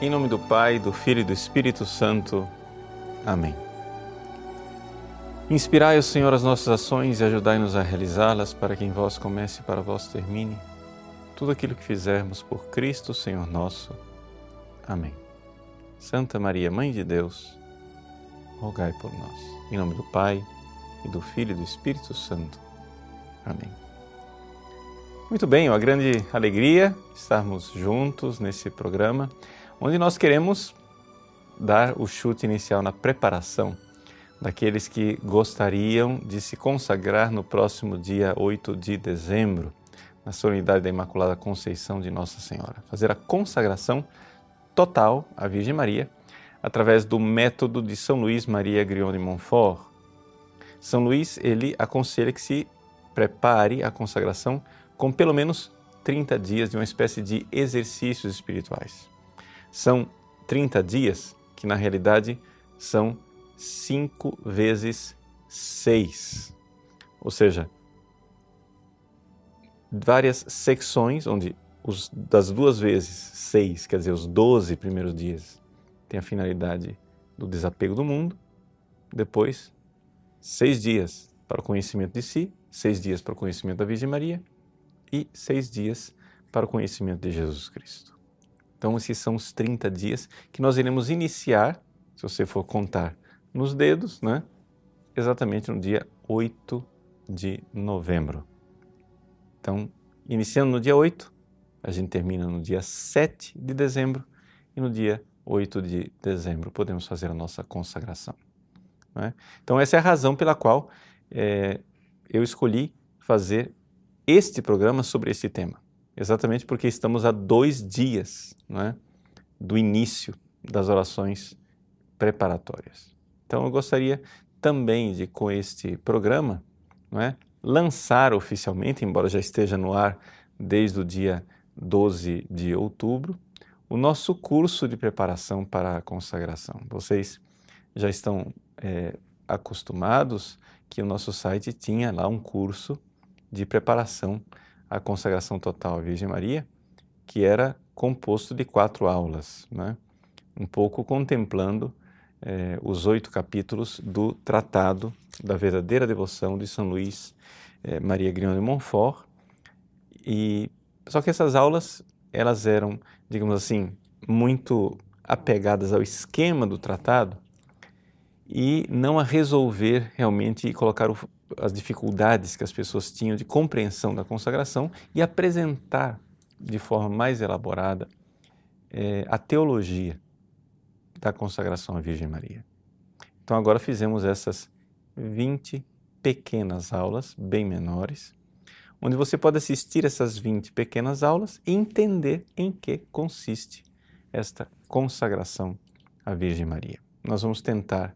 Em nome do Pai, do Filho e do Espírito Santo. Amém. Inspirai o Senhor as nossas ações e ajudai-nos a realizá-las, para que em vós comece e para vós termine tudo aquilo que fizermos por Cristo, Senhor nosso. Amém. Santa Maria, Mãe de Deus, rogai por nós. Em nome do Pai, e do Filho e do Espírito Santo. Amém. Muito bem, uma grande alegria estarmos juntos nesse programa onde nós queremos dar o chute inicial na preparação daqueles que gostariam de se consagrar no próximo dia 8 de dezembro, na solenidade da Imaculada Conceição de Nossa Senhora. Fazer a consagração total à Virgem Maria através do método de São Luís Maria Grion de Montfort. São Luís, ele aconselha que se prepare a consagração com pelo menos 30 dias de uma espécie de exercícios espirituais. São 30 dias que, na realidade, são 5 vezes 6. Ou seja, várias secções, onde os, das duas vezes 6, quer dizer, os 12 primeiros dias, tem a finalidade do desapego do mundo, depois, seis dias para o conhecimento de si, seis dias para o conhecimento da Virgem Maria e seis dias para o conhecimento de Jesus Cristo. Então, esses são os 30 dias que nós iremos iniciar, se você for contar nos dedos, né? exatamente no dia 8 de novembro. Então, iniciando no dia 8, a gente termina no dia 7 de dezembro e no dia 8 de dezembro podemos fazer a nossa consagração. Né? Então, essa é a razão pela qual é, eu escolhi fazer este programa sobre esse tema exatamente porque estamos a dois dias é, do início das orações preparatórias. Então, eu gostaria também de, com este programa, é, lançar oficialmente, embora já esteja no ar desde o dia 12 de outubro, o nosso curso de preparação para a consagração. Vocês já estão é, acostumados que o nosso site tinha lá um curso de preparação a consagração total à Virgem Maria, que era composto de quatro aulas, né? um pouco contemplando eh, os oito capítulos do Tratado da Verdadeira Devoção de São Luís eh, Maria Grião de Montfort. E só que essas aulas elas eram, digamos assim, muito apegadas ao esquema do tratado e não a resolver realmente e colocar o, as dificuldades que as pessoas tinham de compreensão da consagração e apresentar de forma mais elaborada é, a teologia da consagração à Virgem Maria. Então agora fizemos essas 20 pequenas aulas, bem menores, onde você pode assistir essas 20 pequenas aulas e entender em que consiste esta consagração à Virgem Maria. Nós vamos tentar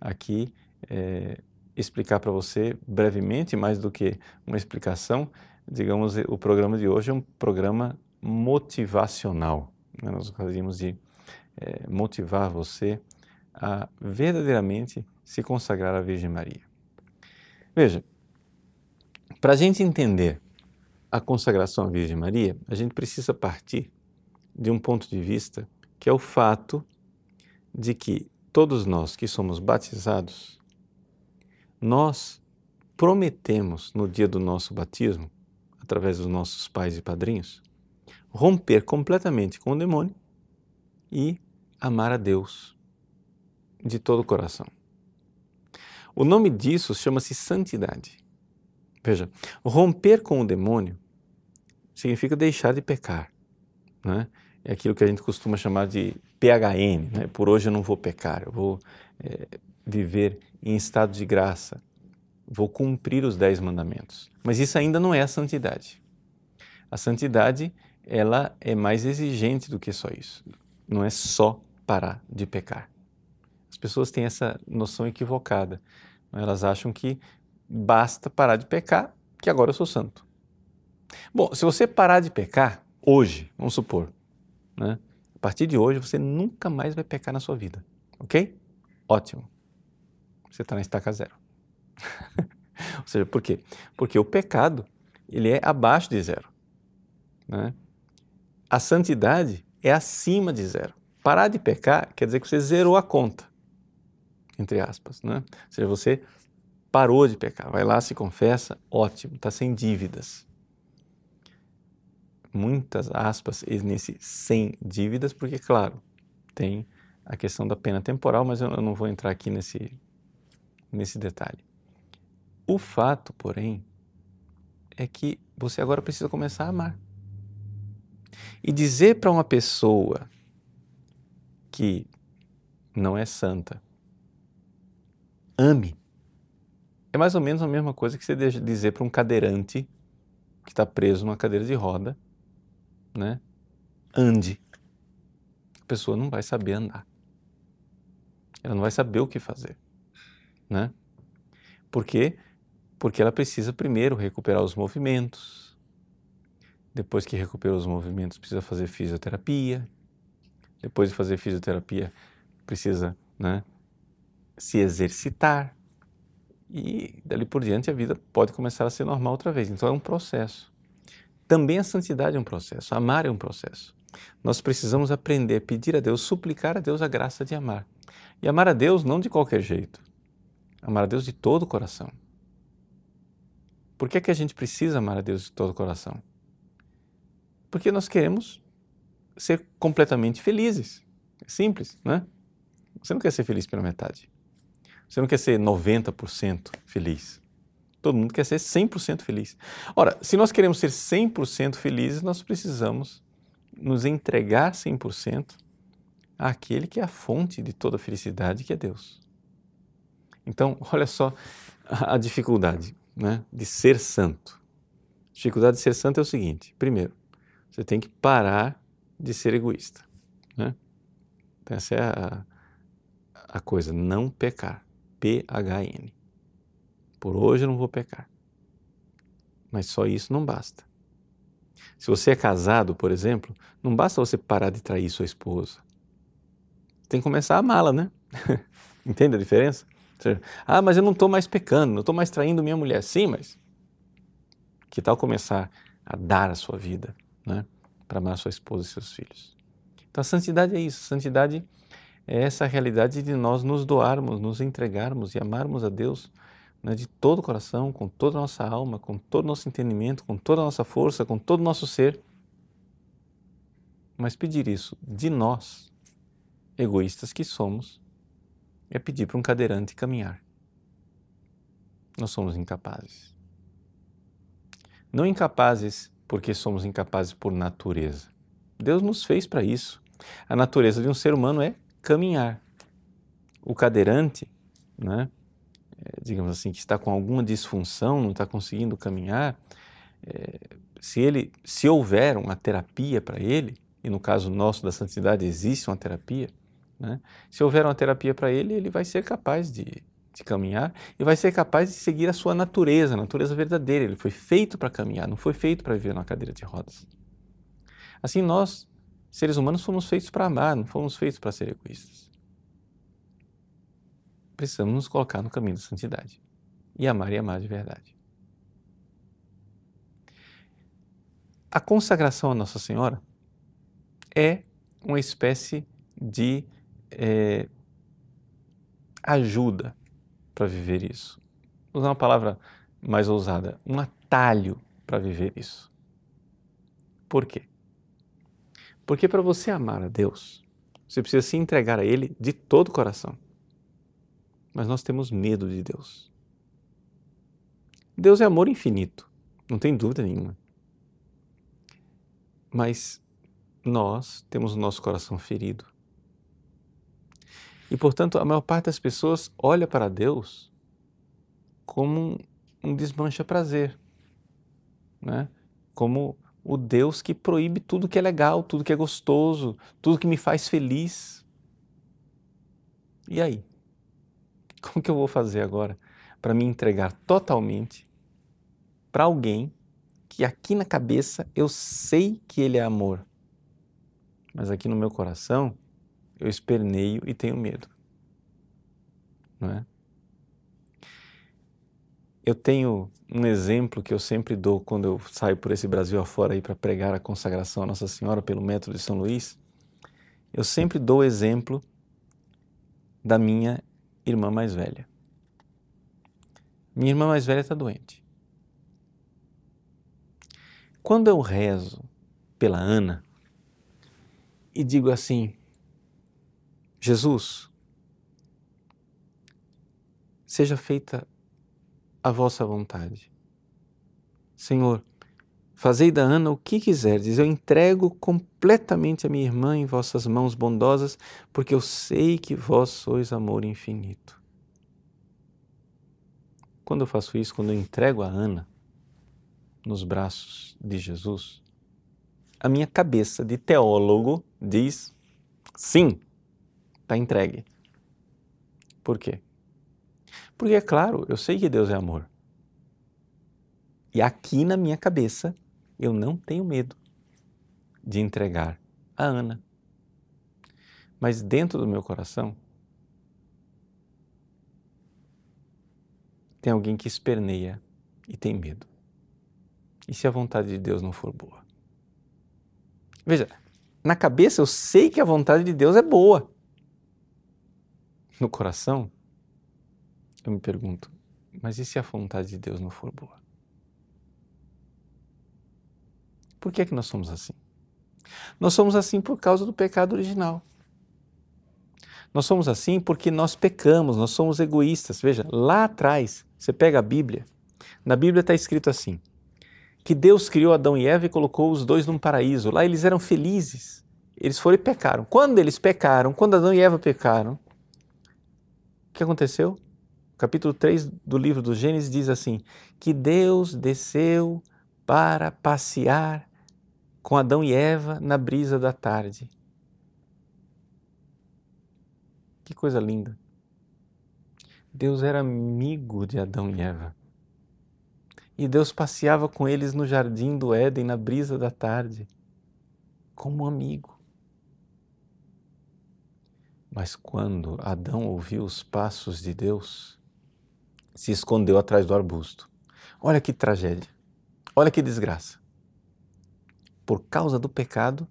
aqui é, explicar para você brevemente, mais do que uma explicação, digamos, o programa de hoje é um programa motivacional. Né? Nós gostaríamos de é, motivar você a verdadeiramente se consagrar à Virgem Maria. Veja, para a gente entender a consagração à Virgem Maria, a gente precisa partir de um ponto de vista que é o fato de que todos nós que somos batizados nós prometemos no dia do nosso batismo, através dos nossos pais e padrinhos, romper completamente com o demônio e amar a Deus de todo o coração. O nome disso chama-se santidade. Veja, romper com o demônio significa deixar de pecar. Né? É aquilo que a gente costuma chamar de PHN. Né? Por hoje eu não vou pecar, eu vou é, viver em estado de graça, vou cumprir os dez mandamentos. Mas isso ainda não é a santidade. A santidade, ela é mais exigente do que só isso. Não é só parar de pecar. As pessoas têm essa noção equivocada. Elas acham que basta parar de pecar, que agora eu sou santo. Bom, se você parar de pecar hoje, vamos supor, né? a partir de hoje você nunca mais vai pecar na sua vida, ok? Ótimo você está na estaca zero. Ou seja, por quê? Porque o pecado ele é abaixo de zero. Né? A santidade é acima de zero. Parar de pecar quer dizer que você zerou a conta, entre aspas, né? Ou seja, você parou de pecar, vai lá, se confessa, ótimo, está sem dívidas. Muitas aspas nesse sem dívidas, porque, claro, tem a questão da pena temporal, mas eu não vou entrar aqui nesse, nesse detalhe. O fato, porém, é que você agora precisa começar a amar. E dizer para uma pessoa que não é santa, ame, é mais ou menos a mesma coisa que você dizer para um cadeirante que está preso numa cadeira de roda, né? Ande. A pessoa não vai saber andar. Ela não vai saber o que fazer, né? Por quê? Porque ela precisa primeiro recuperar os movimentos. Depois que recuperou os movimentos, precisa fazer fisioterapia. Depois de fazer fisioterapia, precisa, né, se exercitar. E dali por diante a vida pode começar a ser normal outra vez. Então é um processo. Também a santidade é um processo, amar é um processo. Nós precisamos aprender a pedir a Deus, suplicar a Deus a graça de amar. E amar a Deus não de qualquer jeito. Amar a Deus de todo o coração. Por que, é que a gente precisa amar a Deus de todo o coração? Porque nós queremos ser completamente felizes. É simples, né? Você não quer ser feliz pela metade. Você não quer ser 90% feliz. Todo mundo quer ser 100% feliz. Ora, se nós queremos ser 100% felizes, nós precisamos nos entregar 100% àquele que é a fonte de toda felicidade, que é Deus. Então, olha só a dificuldade né, de ser santo. A dificuldade de ser santo é o seguinte: primeiro, você tem que parar de ser egoísta. Né? Então, essa é a, a coisa, não pecar. P-H-N. Por hoje eu não vou pecar. Mas só isso não basta. Se você é casado, por exemplo, não basta você parar de trair sua esposa. Tem que começar a amá-la, né? Entende a diferença? Ah, mas eu não estou mais pecando, não estou mais traindo minha mulher. Sim, mas que tal começar a dar a sua vida né, para amar sua esposa e seus filhos? Então a santidade é isso. A santidade é essa realidade de nós nos doarmos, nos entregarmos e amarmos a Deus né, de todo o coração, com toda a nossa alma, com todo o nosso entendimento, com toda a nossa força, com todo o nosso ser. Mas pedir isso de nós, egoístas que somos, é pedir para um cadeirante caminhar. Nós somos incapazes. Não incapazes porque somos incapazes por natureza. Deus nos fez para isso. A natureza de um ser humano é caminhar. O cadeirante, né, é, digamos assim, que está com alguma disfunção, não está conseguindo caminhar, é, se ele, se houver uma terapia para ele, e no caso nosso da santidade existe uma terapia, né? Se houver uma terapia para ele, ele vai ser capaz de, de caminhar e vai ser capaz de seguir a sua natureza, a natureza verdadeira. Ele foi feito para caminhar, não foi feito para viver numa cadeira de rodas. Assim, nós, seres humanos, fomos feitos para amar, não fomos feitos para ser egoístas. Precisamos nos colocar no caminho da santidade e amar e amar de verdade. A consagração a Nossa Senhora é uma espécie de é, ajuda para viver isso. Vou usar uma palavra mais ousada, um atalho para viver isso. Por quê? Porque para você amar a Deus, você precisa se entregar a Ele de todo o coração. Mas nós temos medo de Deus. Deus é amor infinito, não tem dúvida nenhuma. Mas nós temos o nosso coração ferido. E, portanto, a maior parte das pessoas olha para Deus como um, desmancha-prazer, né? como o Deus que proíbe tudo que é legal, tudo que é gostoso, tudo que me faz feliz. E aí? Como que eu vou fazer agora para me entregar totalmente para alguém que aqui na cabeça eu sei que ele é amor, mas aqui no meu coração eu esperneio e tenho medo. Não é? Eu tenho um exemplo que eu sempre dou quando eu saio por esse Brasil afora para pregar a consagração a Nossa Senhora pelo método de São Luís. eu sempre dou o exemplo da minha irmã mais velha. Minha irmã mais velha está doente. Quando eu rezo pela Ana e digo assim: Jesus, seja feita a vossa vontade. Senhor, fazei da Ana o que quiserdes, eu entrego completamente a minha irmã em vossas mãos bondosas, porque eu sei que vós sois amor infinito. Quando eu faço isso, quando eu entrego a Ana nos braços de Jesus, a minha cabeça de teólogo diz: sim, está entregue. Por quê? Porque, é claro, eu sei que Deus é amor. E aqui na minha cabeça, eu não tenho medo de entregar a Ana. Mas dentro do meu coração, tem alguém que esperneia e tem medo. E se a vontade de Deus não for boa? Veja, na cabeça eu sei que a vontade de Deus é boa. No coração, eu me pergunto, mas e se a vontade de Deus não for boa? Por que é que nós somos assim? Nós somos assim por causa do pecado original. Nós somos assim porque nós pecamos, nós somos egoístas. Veja, lá atrás, você pega a Bíblia, na Bíblia está escrito assim: que Deus criou Adão e Eva e colocou os dois num paraíso. Lá eles eram felizes. Eles foram e pecaram. Quando eles pecaram, quando Adão e Eva pecaram, que aconteceu? capítulo 3 do livro do Gênesis diz assim: que Deus desceu para passear com Adão e Eva na brisa da tarde. Que coisa linda. Deus era amigo de Adão e Eva. E Deus passeava com eles no jardim do Éden, na brisa da tarde, como amigo. Mas quando Adão ouviu os passos de Deus, se escondeu atrás do arbusto. Olha que tragédia. Olha que desgraça. Por causa do pecado,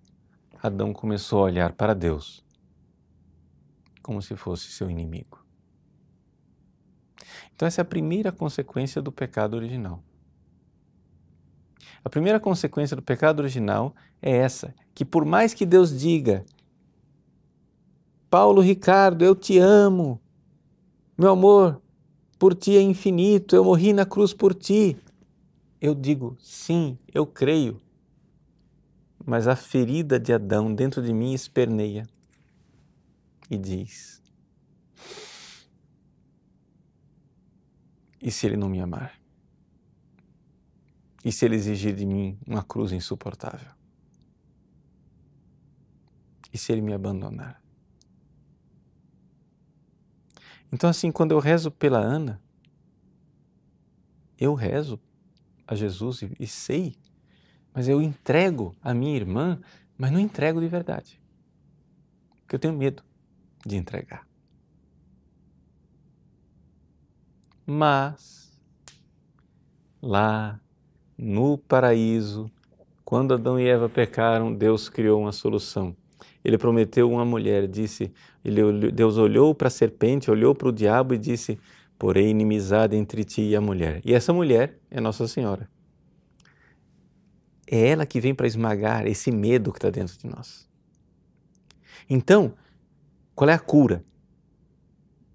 Adão começou a olhar para Deus como se fosse seu inimigo. Então, essa é a primeira consequência do pecado original. A primeira consequência do pecado original é essa: que por mais que Deus diga, Paulo Ricardo, eu te amo, meu amor, por ti é infinito, eu morri na cruz por ti. Eu digo, sim, eu creio. Mas a ferida de Adão dentro de mim esperneia e diz: E se ele não me amar? E se ele exigir de mim uma cruz insuportável? E se ele me abandonar? Então, assim, quando eu rezo pela Ana, eu rezo a Jesus e, e sei, mas eu entrego a minha irmã, mas não entrego de verdade. Porque eu tenho medo de entregar. Mas, lá no paraíso, quando Adão e Eva pecaram, Deus criou uma solução. Ele prometeu uma mulher, disse, ele, Deus olhou para a serpente, olhou para o diabo e disse: Porém, inimizade entre ti e a mulher. E essa mulher é Nossa Senhora. É ela que vem para esmagar esse medo que está dentro de nós. Então, qual é a cura?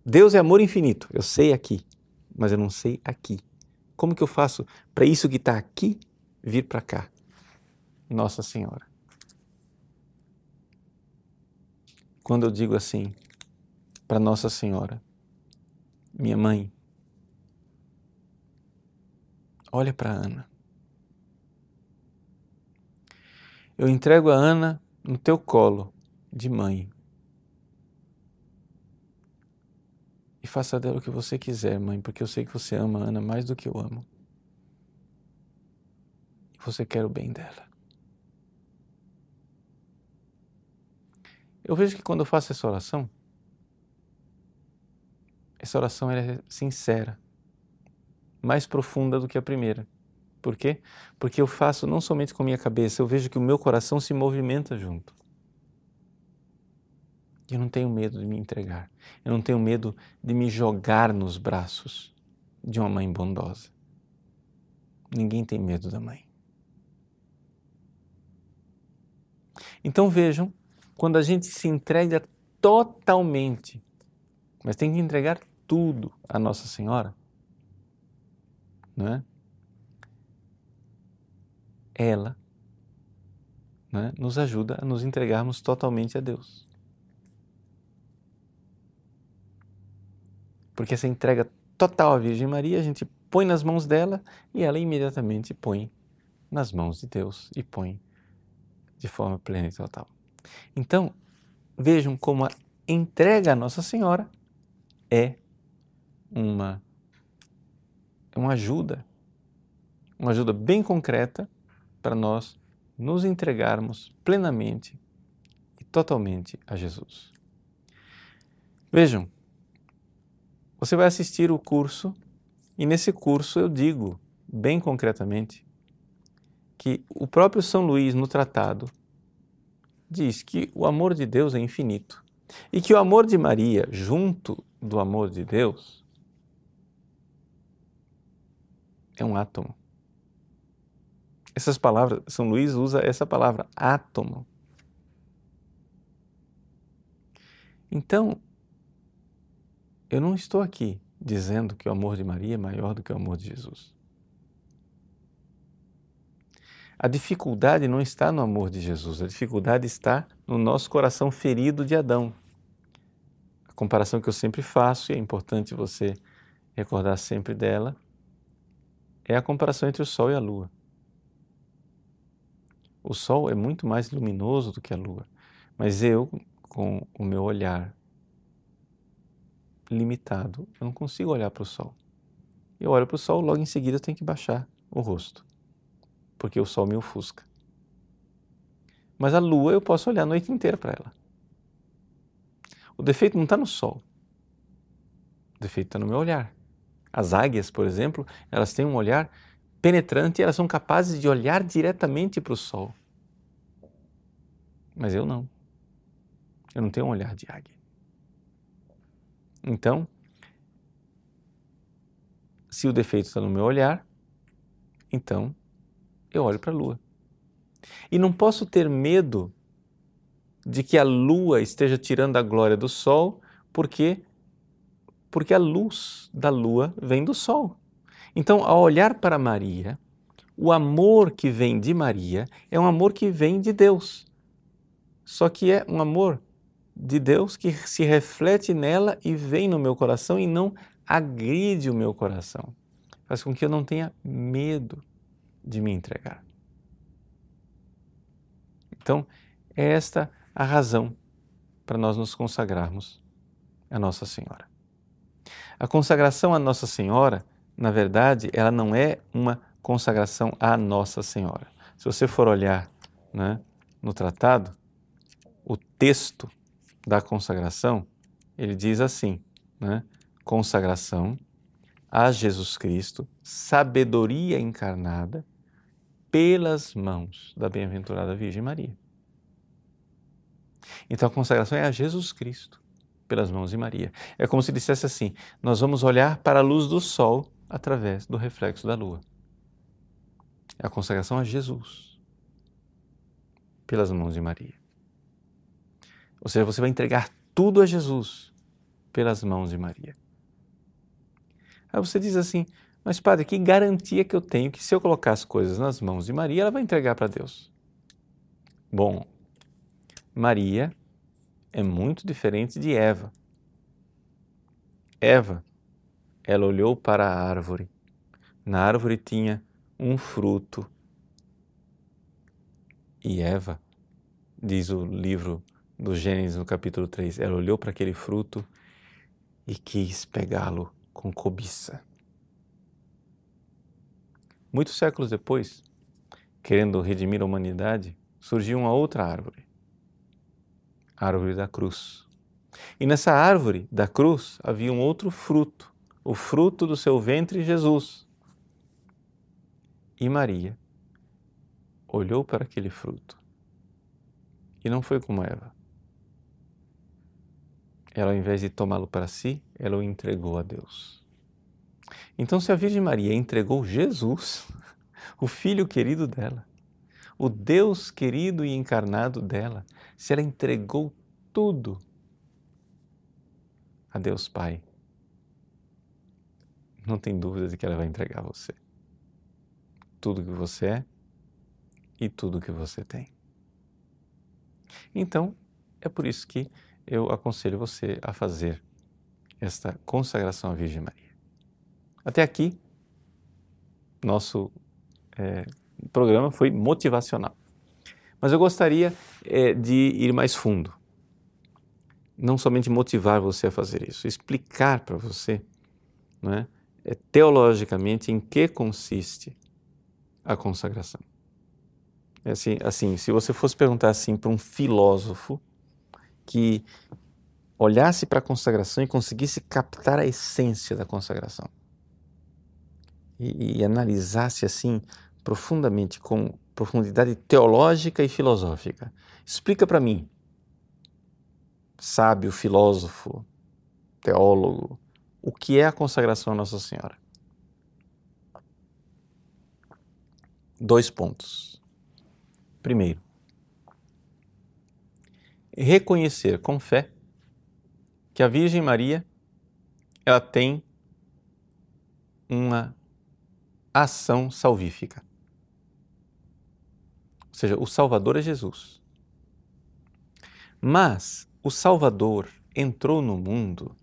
Deus é amor infinito, eu sei aqui, mas eu não sei aqui. Como que eu faço para isso que está aqui vir para cá? Nossa Senhora. Quando eu digo assim para Nossa Senhora, minha mãe, olha para Ana. Eu entrego a Ana no teu colo de mãe. E faça dela o que você quiser, mãe, porque eu sei que você ama a Ana mais do que eu amo. E você quer o bem dela. Eu vejo que quando eu faço essa oração, essa oração é sincera, mais profunda do que a primeira. Por quê? Porque eu faço não somente com a minha cabeça, eu vejo que o meu coração se movimenta junto. Eu não tenho medo de me entregar. Eu não tenho medo de me jogar nos braços de uma mãe bondosa. Ninguém tem medo da mãe. Então vejam, quando a gente se entrega totalmente, mas tem que entregar tudo a Nossa Senhora, não é? Ela né, nos ajuda a nos entregarmos totalmente a Deus. Porque essa entrega total à Virgem Maria, a gente põe nas mãos dela e ela imediatamente põe nas mãos de Deus e põe de forma plena e total. Então, vejam como a entrega à Nossa Senhora é uma, uma ajuda, uma ajuda bem concreta para nós nos entregarmos plenamente e totalmente a Jesus. Vejam, você vai assistir o curso e nesse curso eu digo bem concretamente que o próprio São Luís no tratado diz que o amor de Deus é infinito e que o amor de Maria junto do amor de Deus é um átomo. Essas palavras, São Luís usa essa palavra, átomo. Então, eu não estou aqui dizendo que o amor de Maria é maior do que o amor de Jesus. A dificuldade não está no amor de Jesus, a dificuldade está no nosso coração ferido de Adão. A comparação que eu sempre faço, e é importante você recordar sempre dela, é a comparação entre o Sol e a Lua. O Sol é muito mais luminoso do que a Lua, mas eu, com o meu olhar limitado. Eu não consigo olhar para o sol. Eu olho para o sol, logo em seguida eu tenho que baixar o rosto, porque o sol me ofusca. Mas a lua eu posso olhar a noite inteira para ela. O defeito não está no sol. O defeito está no meu olhar. As águias, por exemplo, elas têm um olhar penetrante e elas são capazes de olhar diretamente para o sol. Mas eu não. Eu não tenho um olhar de águia. Então, se o defeito está no meu olhar, então eu olho para a lua. E não posso ter medo de que a lua esteja tirando a glória do sol, porque porque a luz da lua vem do sol. Então, ao olhar para Maria, o amor que vem de Maria é um amor que vem de Deus. Só que é um amor de Deus que se reflete nela e vem no meu coração e não agride o meu coração. Faz com que eu não tenha medo de me entregar. Então, é esta a razão para nós nos consagrarmos a Nossa Senhora. A consagração à Nossa Senhora, na verdade, ela não é uma consagração à Nossa Senhora. Se você for olhar né, no tratado, o texto da consagração, ele diz assim, né? Consagração a Jesus Cristo, sabedoria encarnada pelas mãos da bem-aventurada Virgem Maria. Então a consagração é a Jesus Cristo, pelas mãos de Maria. É como se dissesse assim: nós vamos olhar para a luz do sol através do reflexo da lua. É a consagração a Jesus, pelas mãos de Maria. Ou seja, você vai entregar tudo a Jesus pelas mãos de Maria. Aí você diz assim, mas padre, que garantia que eu tenho que se eu colocar as coisas nas mãos de Maria, ela vai entregar para Deus? Bom, Maria é muito diferente de Eva. Eva, ela olhou para a árvore. Na árvore tinha um fruto. E Eva, diz o livro do Gênesis no capítulo 3. Ela olhou para aquele fruto e quis pegá-lo com cobiça. Muitos séculos depois, querendo redimir a humanidade, surgiu uma outra árvore, a árvore da cruz. E nessa árvore da cruz havia um outro fruto, o fruto do seu ventre, Jesus. E Maria olhou para aquele fruto e não foi como Eva ela ao invés de tomá-lo para si, ela o entregou a Deus. Então, se a Virgem Maria entregou Jesus, o filho querido dela, o Deus querido e encarnado dela, se ela entregou tudo a Deus Pai, não tem dúvida de que ela vai entregar você. Tudo que você é e tudo que você tem. Então, é por isso que eu aconselho você a fazer esta consagração à Virgem Maria. Até aqui, nosso é, programa foi motivacional. Mas eu gostaria é, de ir mais fundo. Não somente motivar você a fazer isso, explicar para você não é, é, teologicamente em que consiste a consagração. É assim, assim, se você fosse perguntar assim para um filósofo que olhasse para a consagração e conseguisse captar a essência da consagração e, e analisasse assim profundamente com profundidade teológica e filosófica, explica para mim, sábio, filósofo, teólogo, o que é a consagração a Nossa Senhora. Dois pontos. Primeiro, reconhecer com fé que a Virgem Maria ela tem uma ação salvífica. Ou seja, o Salvador é Jesus. Mas o Salvador entrou no mundo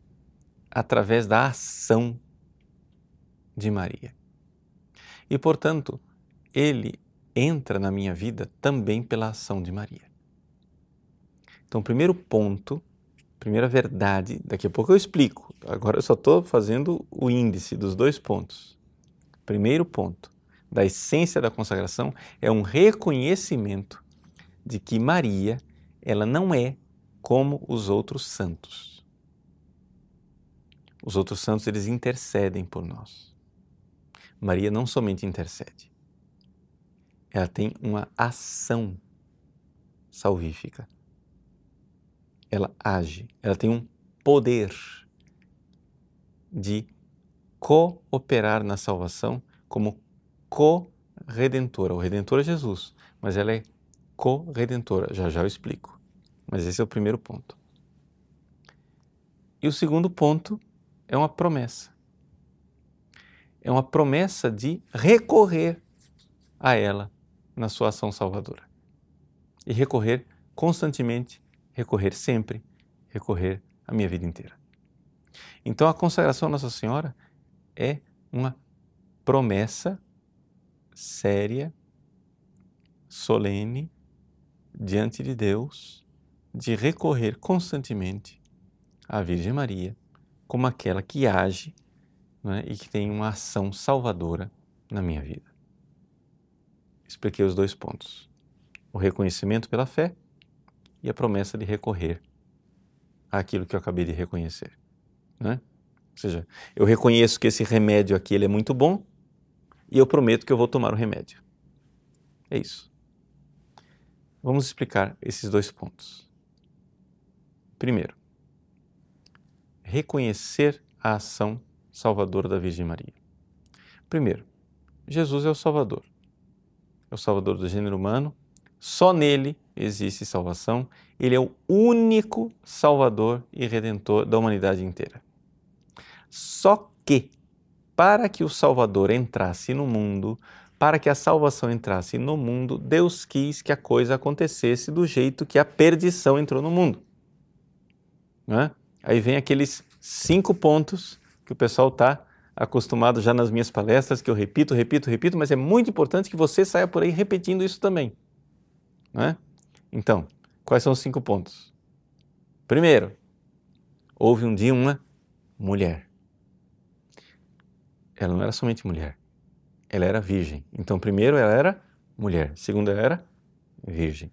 através da ação de Maria. E, portanto, ele entra na minha vida também pela ação de Maria. Então, primeiro ponto, primeira verdade, daqui a pouco eu explico. Agora eu só estou fazendo o índice dos dois pontos. Primeiro ponto da essência da consagração é um reconhecimento de que Maria, ela não é como os outros santos. Os outros santos, eles intercedem por nós. Maria não somente intercede, ela tem uma ação salvífica. Ela age, ela tem um poder de cooperar na salvação como co-redentora. O redentor é Jesus, mas ela é co-redentora. Já já eu explico. Mas esse é o primeiro ponto. E o segundo ponto é uma promessa. É uma promessa de recorrer a ela na sua ação salvadora. E recorrer constantemente, recorrer sempre, recorrer a minha vida inteira. Então a consagração a Nossa Senhora é uma promessa séria, solene, diante de Deus, de recorrer constantemente à Virgem Maria como aquela que age né, e que tem uma ação salvadora na minha vida. Expliquei os dois pontos: o reconhecimento pela fé e a promessa de recorrer àquilo que eu acabei de reconhecer. Né? Ou seja, eu reconheço que esse remédio aqui ele é muito bom e eu prometo que eu vou tomar o remédio. É isso. Vamos explicar esses dois pontos. Primeiro, reconhecer a ação salvadora da Virgem Maria. Primeiro, Jesus é o Salvador. É o Salvador do gênero humano. Só nele existe salvação. Ele é o único Salvador e Redentor da humanidade inteira. Só que, para que o Salvador entrasse no mundo, para que a salvação entrasse no mundo, Deus quis que a coisa acontecesse do jeito que a perdição entrou no mundo. Não é? Aí vem aqueles cinco pontos que o pessoal está acostumado já nas minhas palestras, que eu repito, repito, repito, mas é muito importante que você saia por aí repetindo isso também. Não é? Então, quais são os cinco pontos? Primeiro, houve um dia uma mulher. Ela não era somente mulher, ela era virgem. Então, primeiro, ela era mulher. Segundo, ela era virgem.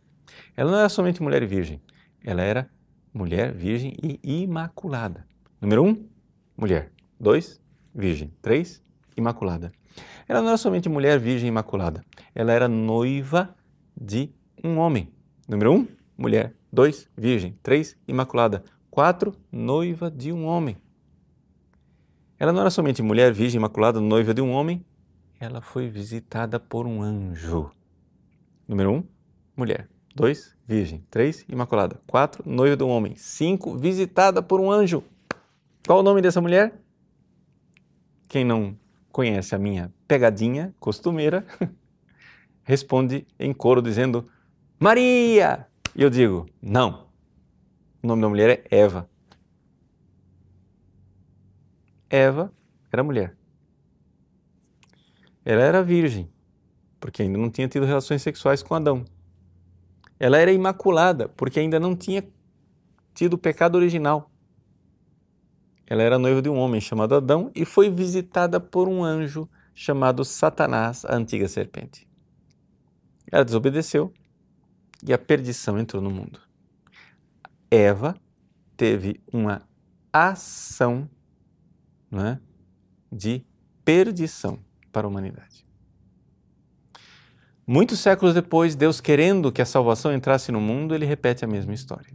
Ela não era somente mulher e virgem, ela era mulher, virgem e imaculada. Número um, mulher. Dois, virgem. Três, imaculada. Ela não era somente mulher, virgem, imaculada. Ela era noiva de um homem. Número um, mulher. Dois, virgem. Três, imaculada. Quatro, noiva de um homem. Ela não era somente mulher virgem imaculada, noiva de um homem, ela foi visitada por um anjo. Número um, mulher. Dois, virgem. Três, imaculada. Quatro, noiva de um homem. Cinco, visitada por um anjo. Qual o nome dessa mulher? Quem não conhece a minha pegadinha costumeira, responde em coro dizendo Maria! E eu digo, não. O nome da mulher é Eva. Eva era mulher. Ela era virgem, porque ainda não tinha tido relações sexuais com Adão. Ela era imaculada, porque ainda não tinha tido o pecado original. Ela era noiva de um homem chamado Adão e foi visitada por um anjo chamado Satanás, a antiga serpente. Ela desobedeceu e a perdição entrou no mundo. Eva teve uma ação né, de perdição para a humanidade. Muitos séculos depois, Deus querendo que a salvação entrasse no mundo, ele repete a mesma história.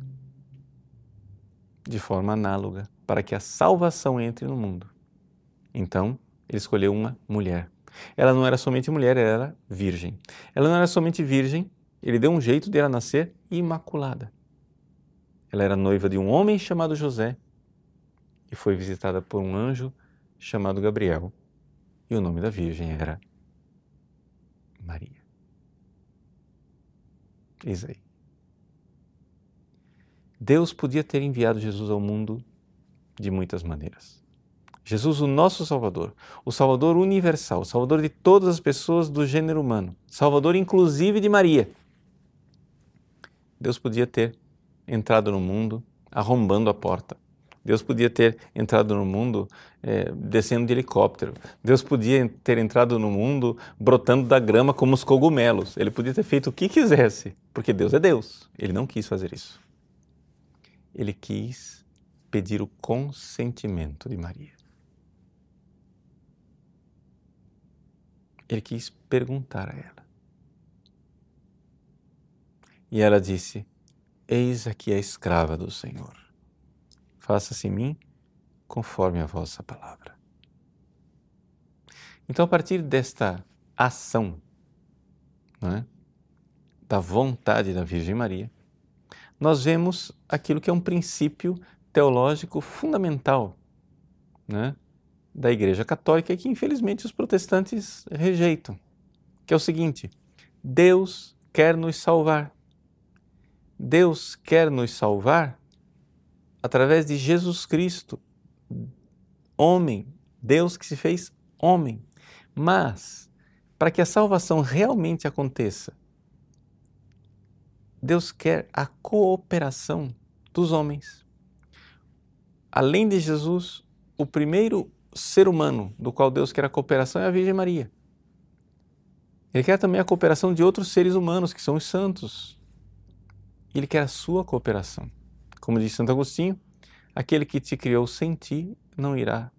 De forma análoga, para que a salvação entre no mundo. Então, ele escolheu uma mulher. Ela não era somente mulher, ela era virgem. Ela não era somente virgem, ele deu um jeito de ela nascer imaculada. Ela era noiva de um homem chamado José e foi visitada por um anjo chamado Gabriel. E o nome da Virgem era Maria. Eis aí. Deus podia ter enviado Jesus ao mundo de muitas maneiras. Jesus, o nosso Salvador, o Salvador universal, o Salvador de todas as pessoas do gênero humano, Salvador inclusive de Maria. Deus podia ter entrado no mundo arrombando a porta. Deus podia ter entrado no mundo é, descendo de helicóptero. Deus podia ter entrado no mundo brotando da grama como os cogumelos. Ele podia ter feito o que quisesse, porque Deus é Deus. Ele não quis fazer isso. Ele quis pedir o consentimento de Maria. Ele quis perguntar a ela. E ela disse: Eis aqui a escrava do Senhor. Faça-se em mim conforme a vossa palavra. Então, a partir desta ação, é, da vontade da Virgem Maria, nós vemos aquilo que é um princípio teológico fundamental né, da Igreja Católica que, infelizmente, os protestantes rejeitam, que é o seguinte: Deus quer nos salvar. Deus quer nos salvar através de Jesus Cristo, homem, Deus que se fez homem. Mas, para que a salvação realmente aconteça, Deus quer a cooperação dos homens. Além de Jesus, o primeiro ser humano do qual Deus quer a cooperação é a Virgem Maria. Ele quer também a cooperação de outros seres humanos, que são os santos, ele quer a sua cooperação. Como diz Santo Agostinho, aquele que te criou sem ti não irá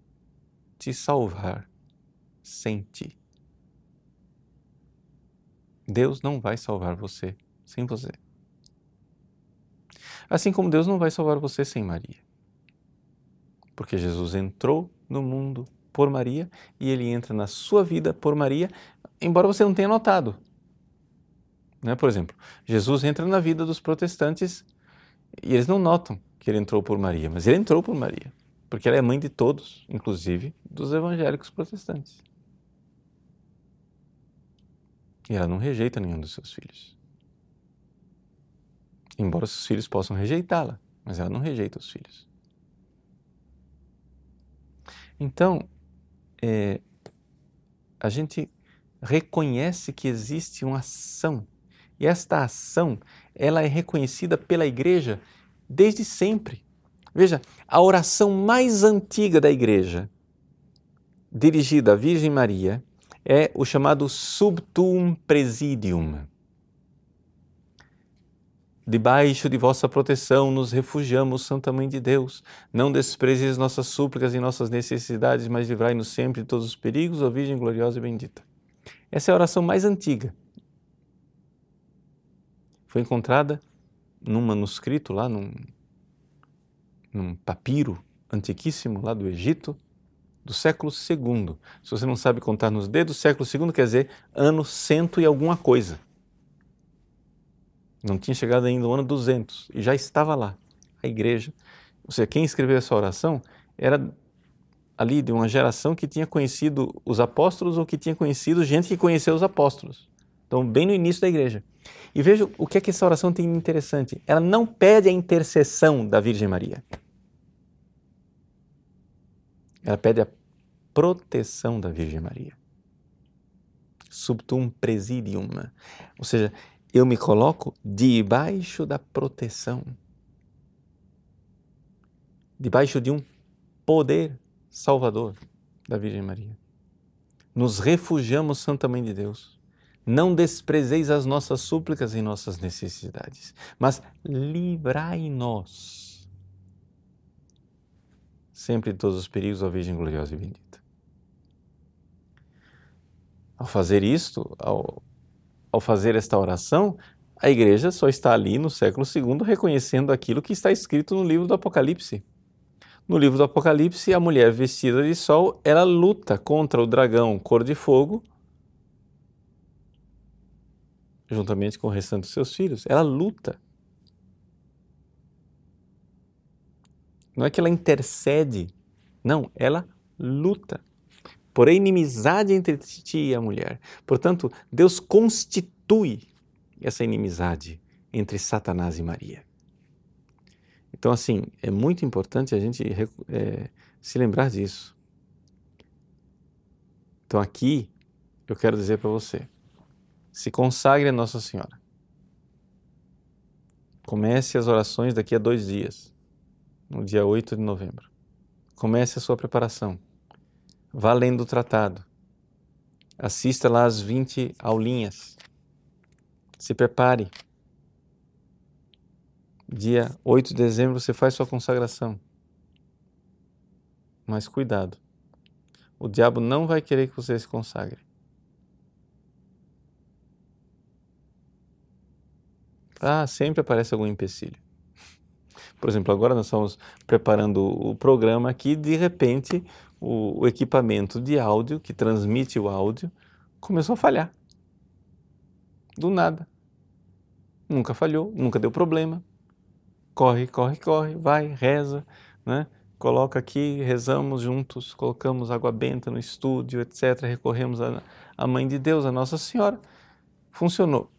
te salvar sem ti. Deus não vai salvar você sem você. Assim como Deus não vai salvar você sem Maria. Porque Jesus entrou no mundo por Maria e ele entra na sua vida por Maria, embora você não tenha notado. Né? Por exemplo, Jesus entra na vida dos protestantes e eles não notam que ele entrou por Maria, mas ele entrou por Maria, porque ela é mãe de todos, inclusive dos evangélicos protestantes. E ela não rejeita nenhum dos seus filhos. Embora seus filhos possam rejeitá-la, mas ela não rejeita os filhos. Então, é, a gente reconhece que existe uma ação e esta ação, ela é reconhecida pela igreja desde sempre. Veja, a oração mais antiga da igreja, dirigida à Virgem Maria, é o chamado Subtuum Presidium. Debaixo de vossa proteção nos refugiamos, Santa Mãe de Deus. Não desprezes nossas súplicas e nossas necessidades, mas livrai-nos sempre de todos os perigos, ó Virgem gloriosa e bendita. Essa é a oração mais antiga foi encontrada num manuscrito lá, num, num papiro antiquíssimo lá do Egito, do século II. Se você não sabe contar nos dedos, século II quer dizer ano cento e alguma coisa. Não tinha chegado ainda o ano 200 e já estava lá a igreja. Ou seja, quem escreveu essa oração era ali de uma geração que tinha conhecido os apóstolos ou que tinha conhecido gente que conheceu os apóstolos. Então, bem no início da igreja. E veja o que é que essa oração tem de interessante. Ela não pede a intercessão da Virgem Maria. Ela pede a proteção da Virgem Maria. Subtum presidium. Ou seja, eu me coloco debaixo da proteção, debaixo de um poder salvador da Virgem Maria. Nos refugiamos, Santa Mãe de Deus. Não desprezeis as nossas súplicas e nossas necessidades, mas livrai-nos sempre de todos os perigos, ó Virgem gloriosa e bendita. Ao fazer isto, ao, ao fazer esta oração, a igreja só está ali no século II reconhecendo aquilo que está escrito no livro do Apocalipse. No livro do Apocalipse, a mulher vestida de sol, ela luta contra o dragão cor de fogo, juntamente com o restante dos seus filhos. Ela luta Não é que ela intercede, não, ela luta. Porém, inimizade entre ti e a mulher. Portanto, Deus constitui essa inimizade entre Satanás e Maria. Então, assim, é muito importante a gente é, se lembrar disso. Então, aqui eu quero dizer para você: se consagre a Nossa Senhora. Comece as orações daqui a dois dias no dia 8 de novembro. Comece a sua preparação. Vá lendo o tratado. Assista lá as 20 aulinhas. Se prepare. Dia 8 de dezembro você faz sua consagração. Mas cuidado. O diabo não vai querer que você se consagre. Ah, sempre aparece algum empecilho. Por exemplo, agora nós estamos preparando o programa aqui, de repente o, o equipamento de áudio que transmite o áudio começou a falhar. Do nada. Nunca falhou, nunca deu problema. Corre, corre, corre, vai, reza, né? Coloca aqui, rezamos juntos, colocamos água benta no estúdio, etc. Recorremos à Mãe de Deus, a Nossa Senhora. Funcionou.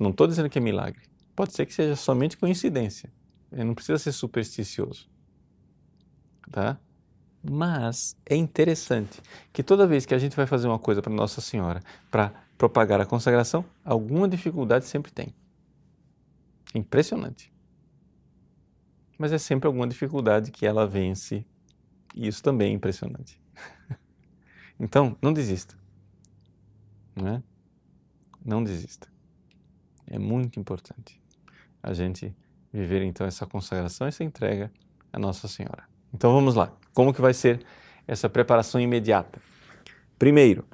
Não estou dizendo que é milagre. Pode ser que seja somente coincidência. Não precisa ser supersticioso. Tá? Mas é interessante que toda vez que a gente vai fazer uma coisa para Nossa Senhora, para propagar a consagração, alguma dificuldade sempre tem. É impressionante. Mas é sempre alguma dificuldade que ela vence, e isso também é impressionante. então, não desista. Não, é? não desista. É muito importante a gente viver então essa consagração, essa entrega à Nossa Senhora. Então vamos lá. Como que vai ser essa preparação imediata? Primeiro,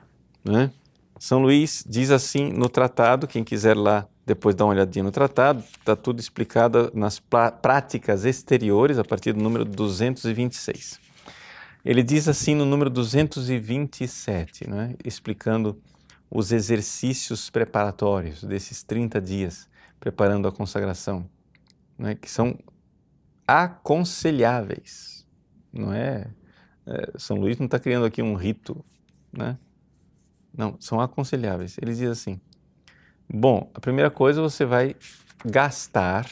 né? São Luís diz assim no tratado, quem quiser lá depois dar uma olhadinha no tratado, está tudo explicado nas práticas exteriores a partir do número 226. Ele diz assim no número 227, né? explicando os exercícios preparatórios desses 30 dias, preparando a consagração né, que são aconselháveis. Não é, é São Luís não está criando aqui um rito, né? Não, são aconselháveis. Ele diz assim: bom, a primeira coisa você vai gastar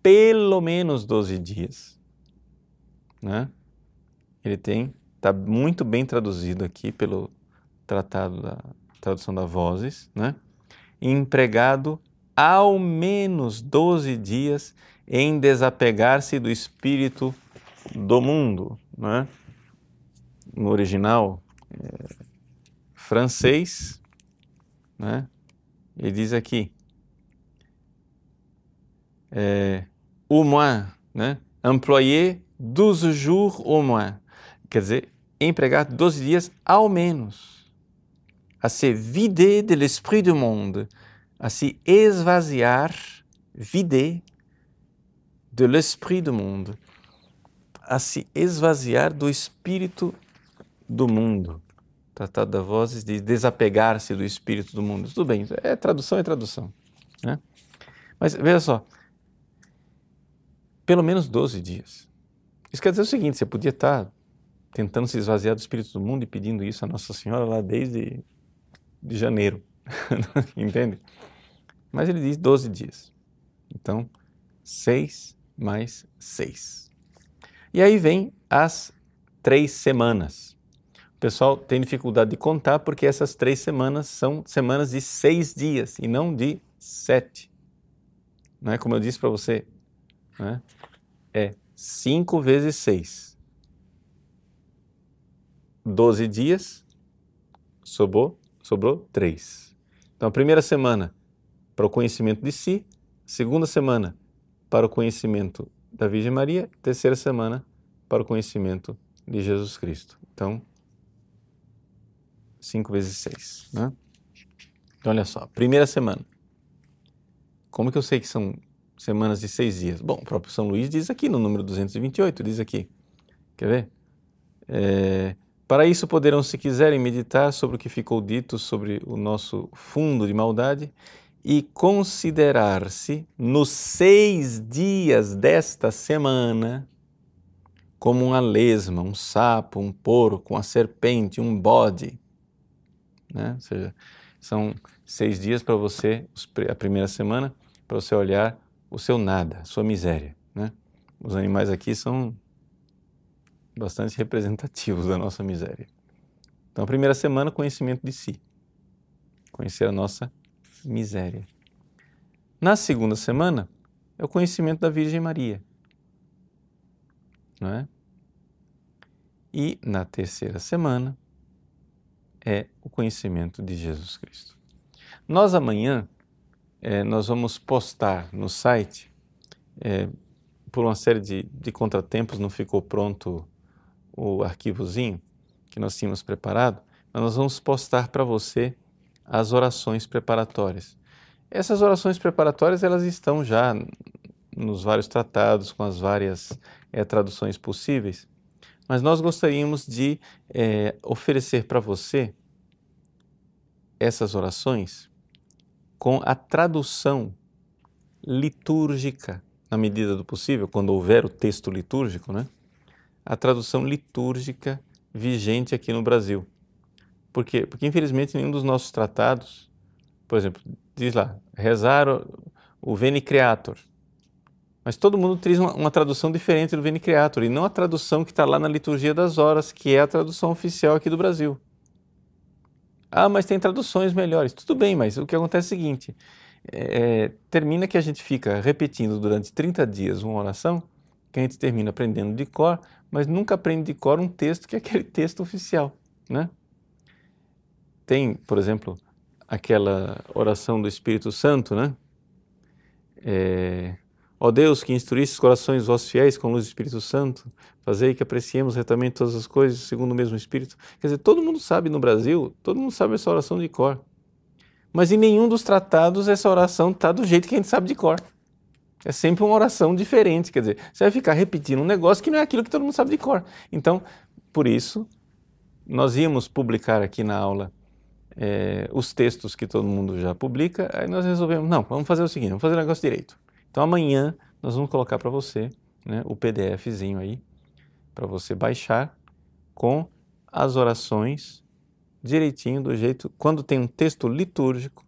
pelo menos 12 dias, né? Ele tem, está muito bem traduzido aqui pelo tratado da tradução da Vozes, né? Empregado ao menos 12 dias em desapegar-se do espírito do mundo. Né? No original é, francês, né? ele diz aqui, é, au moins, né? employer 12 jours au moins, quer dizer, empregar 12 dias ao menos, a se vider de l'esprit du monde, a se esvaziar, vider de l'esprit do mundo, a se esvaziar do espírito do mundo. Tratado da Vozes diz desapegar-se do espírito do mundo. Tudo bem, é tradução, é tradução. Né? Mas veja só, pelo menos 12 dias. Isso quer dizer o seguinte: você podia estar tentando se esvaziar do espírito do mundo e pedindo isso a Nossa Senhora lá desde de janeiro. Entende? Mas ele diz 12 dias. Então, 6 mais 6. E aí vem as três semanas. O pessoal tem dificuldade de contar porque essas três semanas são semanas de seis dias e não de sete. Não é como eu disse para você, né? é cinco vezes seis. Doze dias, sobrou, sobrou. Então, a primeira semana para o conhecimento de si, segunda semana para o conhecimento da Virgem Maria, terceira semana para o conhecimento de Jesus Cristo. Então, 5 vezes 6. Né? Então, olha só, primeira semana. Como que eu sei que são semanas de seis dias? Bom, o próprio São Luís diz aqui no número 228, diz aqui. Quer ver? É, para isso poderão, se quiserem, meditar sobre o que ficou dito sobre o nosso fundo de maldade e considerar-se nos seis dias desta semana como uma lesma, um sapo, um porco, uma serpente, um bode né? Ou seja, são seis dias para você, a primeira semana, para você olhar o seu nada, a sua miséria, né? Os animais aqui são bastante representativos da nossa miséria. Então, a primeira semana, conhecimento de si. Conhecer a nossa miséria. Na segunda semana, é o conhecimento da Virgem Maria. Não é? E na terceira semana, é o conhecimento de Jesus Cristo. Nós amanhã é, nós vamos postar no site, é, por uma série de, de contratempos não ficou pronto o arquivozinho que nós tínhamos preparado, mas nós vamos postar para você as orações preparatórias. Essas orações preparatórias elas estão já nos vários tratados com as várias é, traduções possíveis, mas nós gostaríamos de é, oferecer para você essas orações com a tradução litúrgica, na medida do possível, quando houver o texto litúrgico, né? A tradução litúrgica vigente aqui no Brasil. Por quê? Porque, infelizmente, nenhum dos nossos tratados, por exemplo, diz lá, rezar o, o Veni Creator. Mas todo mundo traz uma, uma, tradução diferente do Veni Creator, e não a tradução que está lá na Liturgia das Horas, que é a tradução oficial aqui do Brasil. Ah, mas tem traduções melhores. Tudo bem, mas o que acontece é o seguinte: é, termina que a gente fica repetindo durante 30 dias uma oração, que a gente termina aprendendo de cor, mas nunca aprende de cor um texto que é aquele texto oficial, né? Tem, por exemplo, aquela oração do Espírito Santo, né? É, Ó Deus, que instruísse os corações vossos fiéis com a luz do Espírito Santo, fazei que apreciemos retamente todas as coisas segundo o mesmo Espírito. Quer dizer, todo mundo sabe no Brasil, todo mundo sabe essa oração de cor. Mas em nenhum dos tratados essa oração está do jeito que a gente sabe de cor. É sempre uma oração diferente, quer dizer, você vai ficar repetindo um negócio que não é aquilo que todo mundo sabe de cor. Então, por isso, nós íamos publicar aqui na aula é, os textos que todo mundo já publica, aí nós resolvemos, não, vamos fazer o seguinte, vamos fazer o negócio direito. Então amanhã nós vamos colocar para você né, o PDFzinho aí para você baixar com as orações direitinho do jeito quando tem um texto litúrgico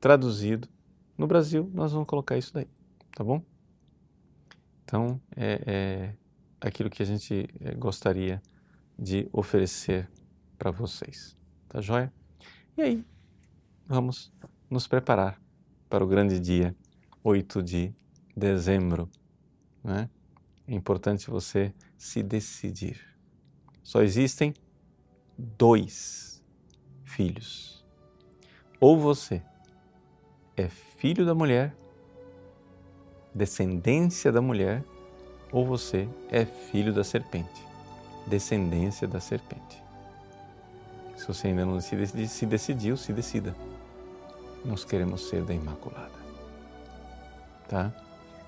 traduzido no Brasil nós vamos colocar isso daí, tá bom? Então é, é aquilo que a gente é, gostaria de oferecer para vocês, tá joia? E aí vamos nos preparar para o grande dia 8 de dezembro. Né? É importante você se decidir. Só existem dois filhos. Ou você é filho da mulher, descendência da mulher, ou você é filho da serpente, descendência da serpente. Se você ainda não se decidiu, se decida. Nós queremos ser da Imaculada tá?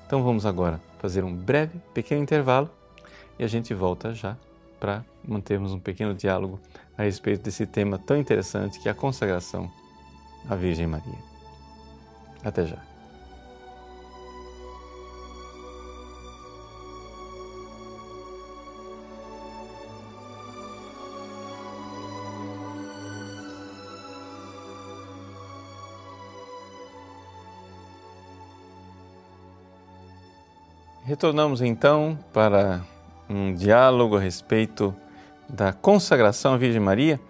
Então vamos agora fazer um breve, pequeno intervalo e a gente volta já para mantermos um pequeno diálogo a respeito desse tema tão interessante que é a consagração à Virgem Maria. Até já. Retornamos então para um diálogo a respeito da consagração à Virgem Maria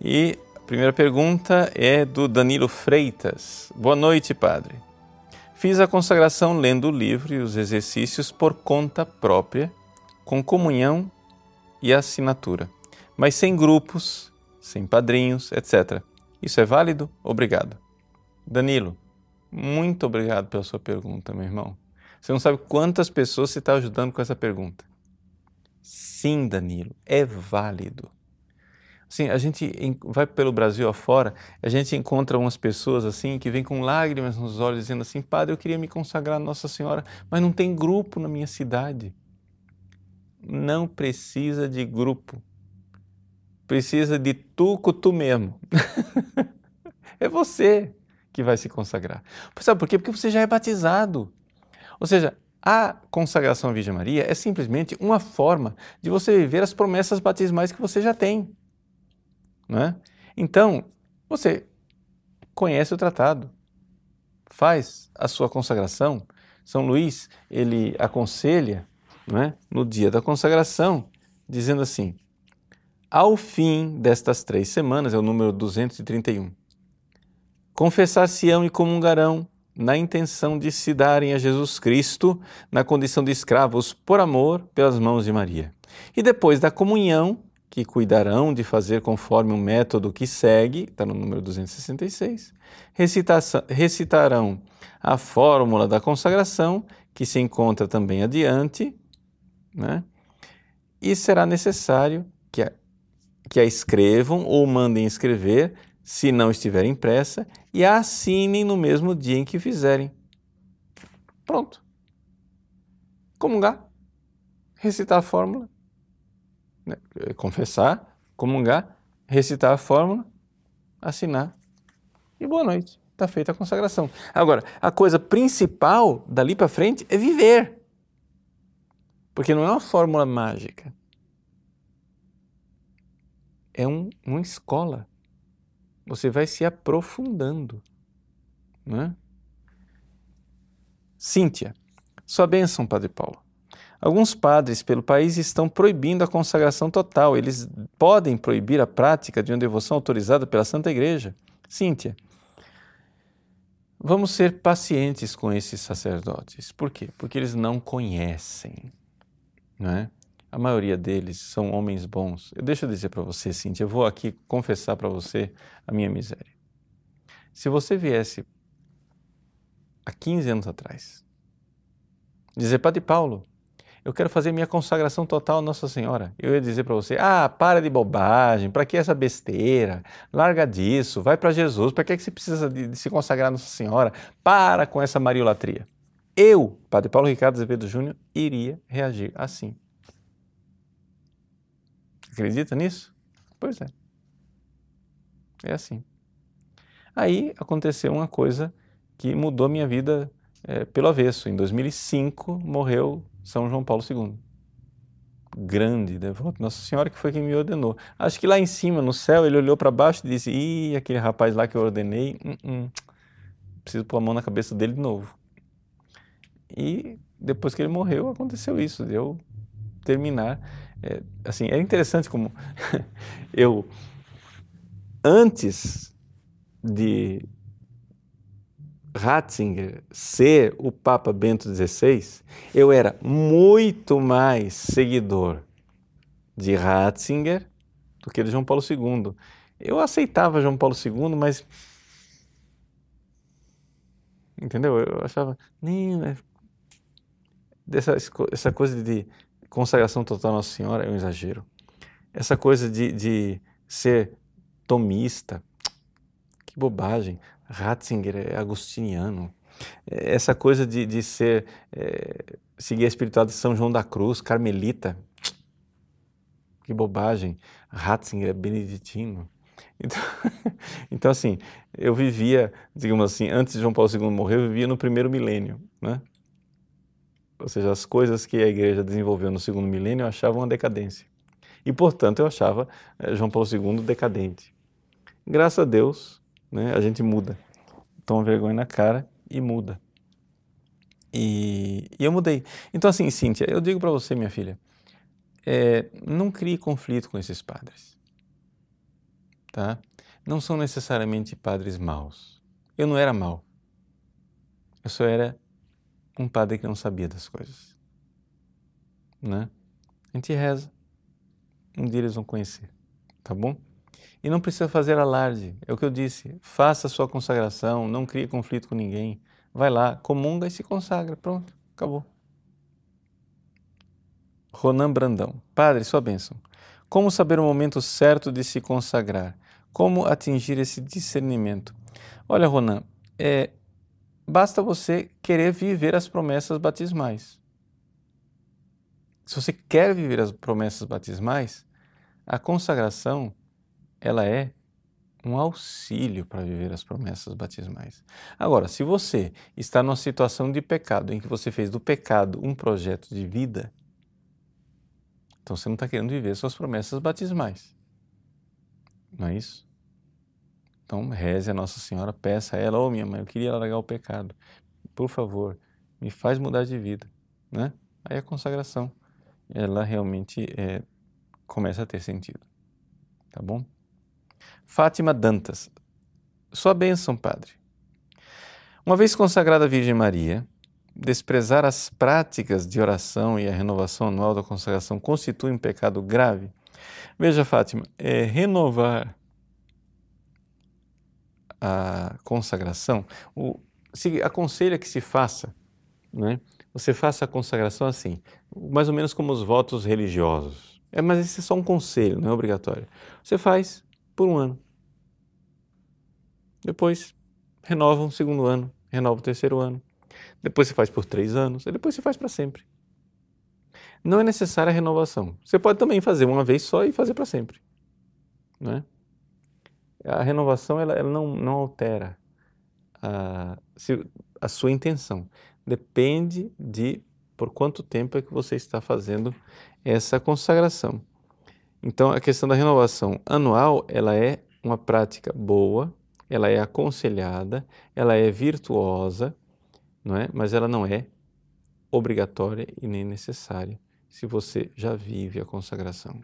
e a primeira pergunta é do Danilo Freitas. Boa noite, Padre. Fiz a consagração lendo o livro e os exercícios por conta própria, com comunhão e assinatura, mas sem grupos, sem padrinhos, etc. Isso é válido? Obrigado. Danilo, muito obrigado pela sua pergunta, meu irmão. Você não sabe quantas pessoas você está ajudando com essa pergunta. Sim, Danilo, é válido. Assim, a gente vai pelo Brasil afora, a gente encontra umas pessoas assim que vêm com lágrimas nos olhos dizendo assim: Padre, eu queria me consagrar a Nossa Senhora, mas não tem grupo na minha cidade. Não precisa de grupo. Precisa de tu com tu mesmo. é você que vai se consagrar. Sabe por quê? Porque você já é batizado. Ou seja, a consagração à Virgem Maria é simplesmente uma forma de você viver as promessas batismais que você já tem. Não é? Então, você conhece o tratado, faz a sua consagração. São Luís, ele aconselha não é? no dia da consagração, dizendo assim: ao fim destas três semanas, é o número 231, confessar-se-ão e comungarão na intenção de se darem a Jesus Cristo na condição de escravos por amor pelas mãos de Maria. E depois da comunhão, que cuidarão de fazer conforme o método que segue, está no número 266, recitarão a fórmula da consagração, que se encontra também adiante, né? e será necessário que a, que a escrevam ou mandem escrever se não estiver impressa, e assinem no mesmo dia em que fizerem. Pronto. Comungar, recitar a fórmula, né? confessar, comungar, recitar a fórmula, assinar e boa noite. Está feita a consagração. Agora, a coisa principal dali para frente é viver. Porque não é uma fórmula mágica. É um, uma escola você vai se aprofundando. Né? Cíntia, sua bênção, Padre Paulo. Alguns padres pelo país estão proibindo a consagração total. Eles podem proibir a prática de uma devoção autorizada pela Santa Igreja. Cíntia, vamos ser pacientes com esses sacerdotes. Por quê? Porque eles não conhecem. Não é? A maioria deles são homens bons. Eu deixo dizer para você, Cintia, eu vou aqui confessar para você a minha miséria. Se você viesse há 15 anos atrás, dizer, Padre Paulo, eu quero fazer minha consagração total a Nossa Senhora. Eu ia dizer para você: ah, para de bobagem, para que essa besteira? Larga disso, vai para Jesus, para que, é que você precisa de, de, se consagrar a Nossa Senhora? Para com essa mariolatria. Eu, Padre Paulo Ricardo Azevedo Júnior, iria reagir assim. Acredita nisso? Pois é. É assim. Aí aconteceu uma coisa que mudou minha vida é, pelo avesso. Em 2005 morreu São João Paulo II. Grande devoto, Nossa Senhora que foi quem me ordenou. Acho que lá em cima, no céu, ele olhou para baixo e disse: Ih, aquele rapaz lá que eu ordenei, uh -uh, preciso pôr a mão na cabeça dele de novo. E depois que ele morreu, aconteceu isso, de eu terminar é, assim, é interessante como eu, antes de Ratzinger ser o Papa Bento XVI, eu era muito mais seguidor de Ratzinger do que de João Paulo II. Eu aceitava João Paulo II, mas. Entendeu? Eu achava. Nem. Essa coisa de consagração total à Nossa Senhora é um exagero. Essa coisa de, de ser tomista, que bobagem. Ratzinger é agostiniano. Essa coisa de, de ser, é, seguir a espiritualidade de São João da Cruz, carmelita, que bobagem, Ratzinger é beneditino. Então, então, assim, eu vivia, digamos assim, antes de João Paulo II morrer, eu vivia no primeiro milênio, né? Ou seja, as coisas que a igreja desenvolveu no segundo milênio eu achava uma decadência. E, portanto, eu achava eh, João Paulo II decadente. Graças a Deus, né, a gente muda. Toma vergonha na cara e muda. E, e eu mudei. Então, assim, Cíntia, eu digo para você, minha filha, é, não crie conflito com esses padres. Tá? Não são necessariamente padres maus. Eu não era mau. Eu só era um padre que não sabia das coisas. Né? A gente reza. Um dia eles vão conhecer. Tá bom? E não precisa fazer alarde. É o que eu disse. Faça a sua consagração, não crie conflito com ninguém. Vai lá, comunga e se consagra. Pronto, acabou. Ronan Brandão. Padre, sua bênção. Como saber o momento certo de se consagrar? Como atingir esse discernimento? Olha, Ronan, é, basta você querer viver as promessas batismais. Se você quer viver as promessas batismais, a consagração ela é um auxílio para viver as promessas batismais. Agora, se você está numa situação de pecado em que você fez do pecado um projeto de vida, então você não está querendo viver suas promessas batismais. Não é isso? Então reze a Nossa Senhora, peça a ela, ô oh, minha mãe, eu queria largar o pecado. Por favor, me faz mudar de vida. Né? Aí a consagração, ela realmente é, começa a ter sentido. Tá bom? Fátima Dantas. Sua bênção, Padre. Uma vez consagrada a Virgem Maria, desprezar as práticas de oração e a renovação anual da consagração constitui um pecado grave? Veja, Fátima, é renovar a consagração, o, se aconselha que se faça, né? Você faça a consagração assim, mais ou menos como os votos religiosos. É, mas esse é só um conselho, não é obrigatório. Você faz por um ano. Depois renova um segundo ano, renova o terceiro ano. Depois você faz por três anos, e depois você faz para sempre. Não é necessária a renovação. Você pode também fazer uma vez só e fazer para sempre. Não é? A renovação ela, ela não, não altera a, a sua intenção. Depende de por quanto tempo é que você está fazendo essa consagração. Então, a questão da renovação anual, ela é uma prática boa, ela é aconselhada, ela é virtuosa, não é? Mas ela não é obrigatória e nem necessária se você já vive a consagração.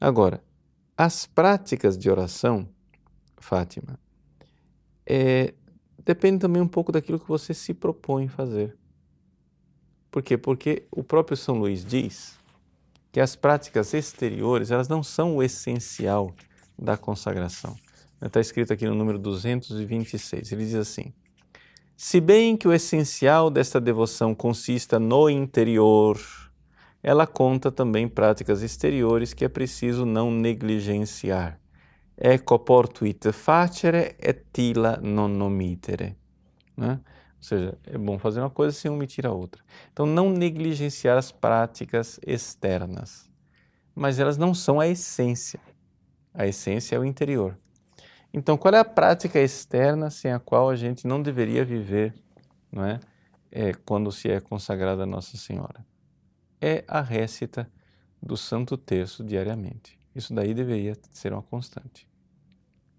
Agora, as práticas de oração, Fátima, é, depende também um pouco daquilo que você se propõe fazer. Por quê? Porque o próprio São Luís diz que as práticas exteriores elas não são o essencial da consagração. Está escrito aqui no número 226. Ele diz assim: Se bem que o essencial desta devoção consista no interior, ela conta também práticas exteriores que é preciso não negligenciar. Ecco portuit facere et tila non omitere. Né? Ou seja, é bom fazer uma coisa sem omitir a outra. Então, não negligenciar as práticas externas, mas elas não são a essência. A essência é o interior. Então, qual é a prática externa sem a qual a gente não deveria viver, não é? é quando se é consagrada a Nossa Senhora? É a récita do Santo Terço diariamente. Isso daí deveria ser uma constante,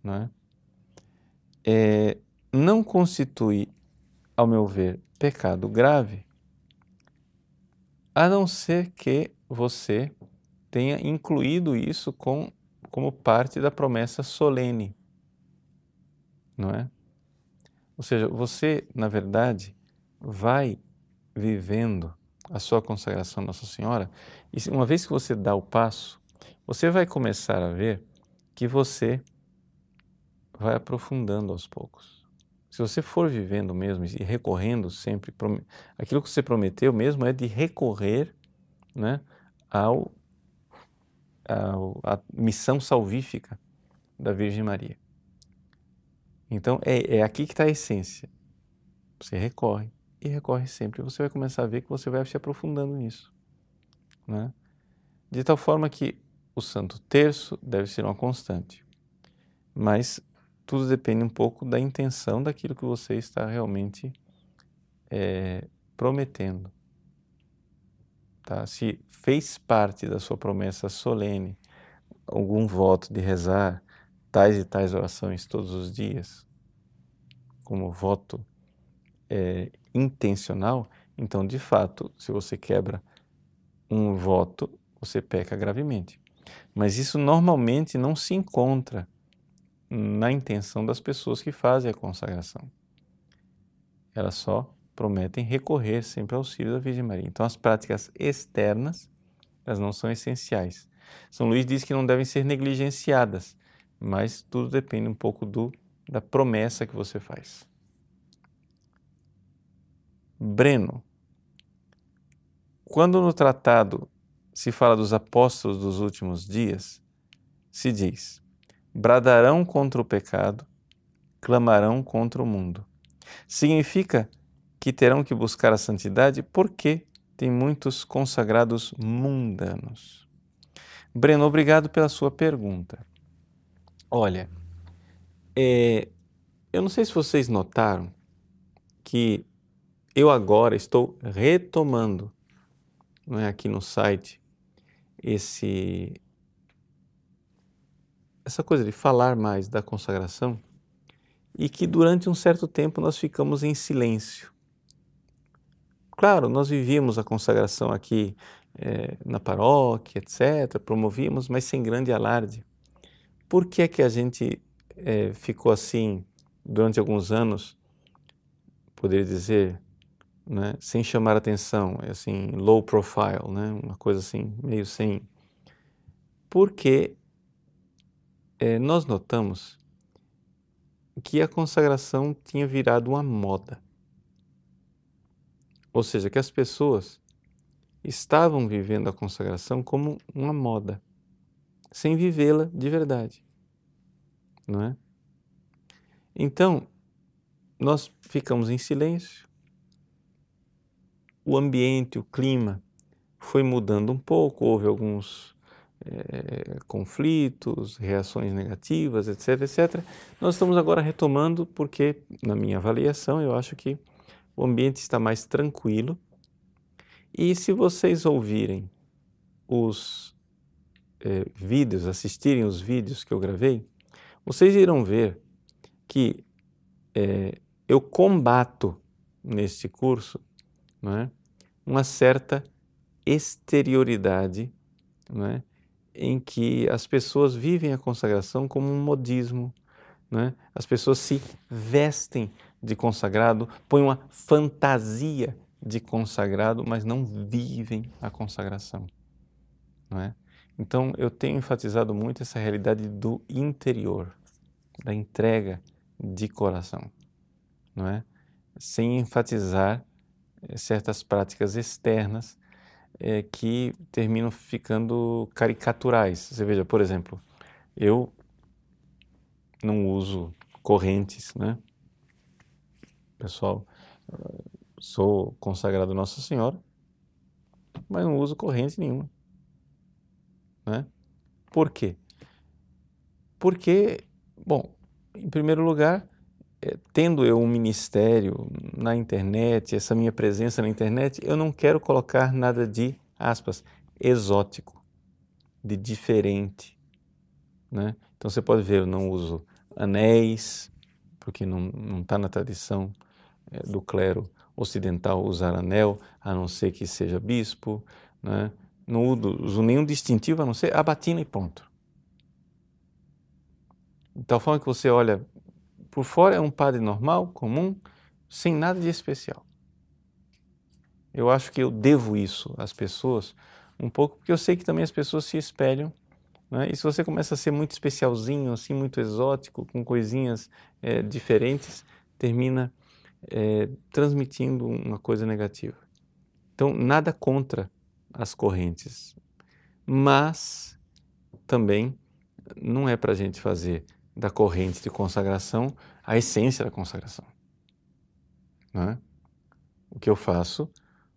não é? é não constitui ao meu ver, pecado grave, a não ser que você tenha incluído isso com, como parte da promessa solene, não é? Ou seja, você, na verdade, vai vivendo a sua consagração a Nossa Senhora, e uma vez que você dá o passo, você vai começar a ver que você vai aprofundando aos poucos. Se você for vivendo mesmo e recorrendo sempre, aquilo que você prometeu mesmo é de recorrer né, ao, ao, à missão salvífica da Virgem Maria. Então é, é aqui que está a essência. Você recorre e recorre sempre. Você vai começar a ver que você vai se aprofundando nisso. Né? De tal forma que o Santo Terço deve ser uma constante. Mas tudo depende um pouco da intenção daquilo que você está realmente é, prometendo. Tá? Se fez parte da sua promessa solene algum voto de rezar tais e tais orações todos os dias, como voto é, intencional, então de fato, se você quebra um voto, você peca gravemente. Mas isso normalmente não se encontra na intenção das pessoas que fazem a consagração. Elas só prometem recorrer sempre ao auxílio da Virgem Maria. Então, as práticas externas, elas não são essenciais. São Luís diz que não devem ser negligenciadas, mas tudo depende um pouco do, da promessa que você faz. Breno, quando no tratado se fala dos apóstolos dos últimos dias, se diz: bradarão contra o pecado, clamarão contra o mundo. Significa que terão que buscar a santidade porque tem muitos consagrados mundanos. Breno, obrigado pela sua pergunta. Olha, é, eu não sei se vocês notaram que eu agora estou retomando não é, aqui no site esse essa coisa de falar mais da consagração e que durante um certo tempo nós ficamos em silêncio. Claro, nós vivíamos a consagração aqui é, na paróquia, etc., promovíamos, mas sem grande alarde. Por que é que a gente é, ficou assim durante alguns anos, poderia dizer, né, sem chamar atenção, assim, low profile, né, uma coisa assim, meio sem. Porque é, nós notamos que a consagração tinha virado uma moda. Ou seja, que as pessoas estavam vivendo a consagração como uma moda, sem vivê-la de verdade. Não é? Então, nós ficamos em silêncio, o ambiente, o clima foi mudando um pouco, houve alguns é, conflitos, reações negativas, etc, etc. Nós estamos agora retomando porque, na minha avaliação, eu acho que o ambiente está mais tranquilo. E se vocês ouvirem os é, vídeos, assistirem os vídeos que eu gravei, vocês irão ver que é, eu combato neste curso é, uma certa exterioridade é, em que as pessoas vivem a consagração como um modismo. Né? As pessoas se vestem de consagrado, põem uma fantasia de consagrado, mas não vivem a consagração. É? Então, eu tenho enfatizado muito essa realidade do interior, da entrega de coração, não é? Sem enfatizar certas práticas externas é, que terminam ficando caricaturais. Você veja, por exemplo, eu não uso correntes, né? Pessoal, sou consagrado a Nossa Senhora, mas não uso corrente nenhuma, né? Por quê? Porque, bom, em primeiro lugar, tendo eu um ministério na internet, essa minha presença na internet, eu não quero colocar nada de, aspas, exótico, de diferente. Né? Então você pode ver, eu não uso anéis, porque não está na tradição é, do clero ocidental usar anel, a não ser que seja bispo. Né? Não uso nenhum distintivo, a não ser a batina e ponto. De tal forma que você olha por fora é um padre normal, comum, sem nada de especial. Eu acho que eu devo isso às pessoas um pouco, porque eu sei que também as pessoas se espelham. Né? E se você começa a ser muito especialzinho, assim, muito exótico, com coisinhas é, diferentes, termina é, transmitindo uma coisa negativa. Então, nada contra as correntes, mas também não é para a gente fazer da corrente de consagração a essência da consagração. É? O que eu faço,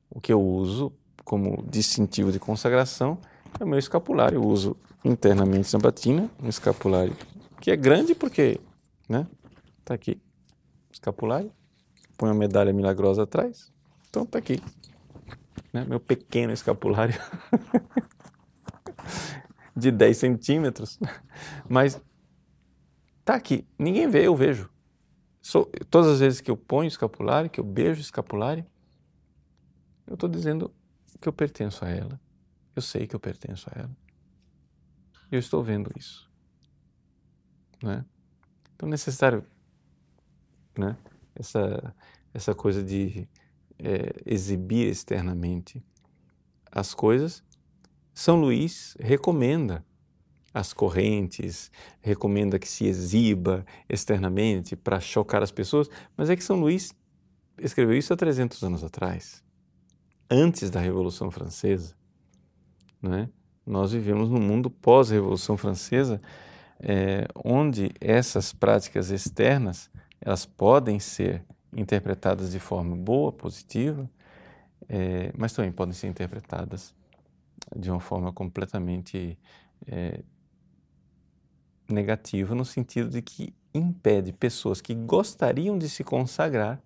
o que eu uso como distintivo de consagração é o meu escapulário. Eu uso internamente na batina um escapulário que é grande porque, né? Tá aqui, escapulário. Põe uma medalha milagrosa atrás. Então tá aqui, né? Meu pequeno escapulário de 10 centímetros. Mas tá aqui, ninguém vê, eu vejo. Sou, todas as vezes que eu ponho escapulário, que eu beijo escapulário, eu estou dizendo que eu pertenço a ela. Eu sei que eu pertenço a ela. Eu estou vendo isso. Né? Então é necessário né? essa, essa coisa de é, exibir externamente as coisas. São Luís recomenda as correntes, recomenda que se exiba externamente para chocar as pessoas, mas é que São Luís escreveu isso há 300 anos atrás antes da Revolução Francesa. Né? Nós vivemos num mundo pós-Revolução Francesa, é, onde essas práticas externas elas podem ser interpretadas de forma boa, positiva, é, mas também podem ser interpretadas de uma forma completamente é, negativa, no sentido de que impede pessoas que gostariam de se consagrar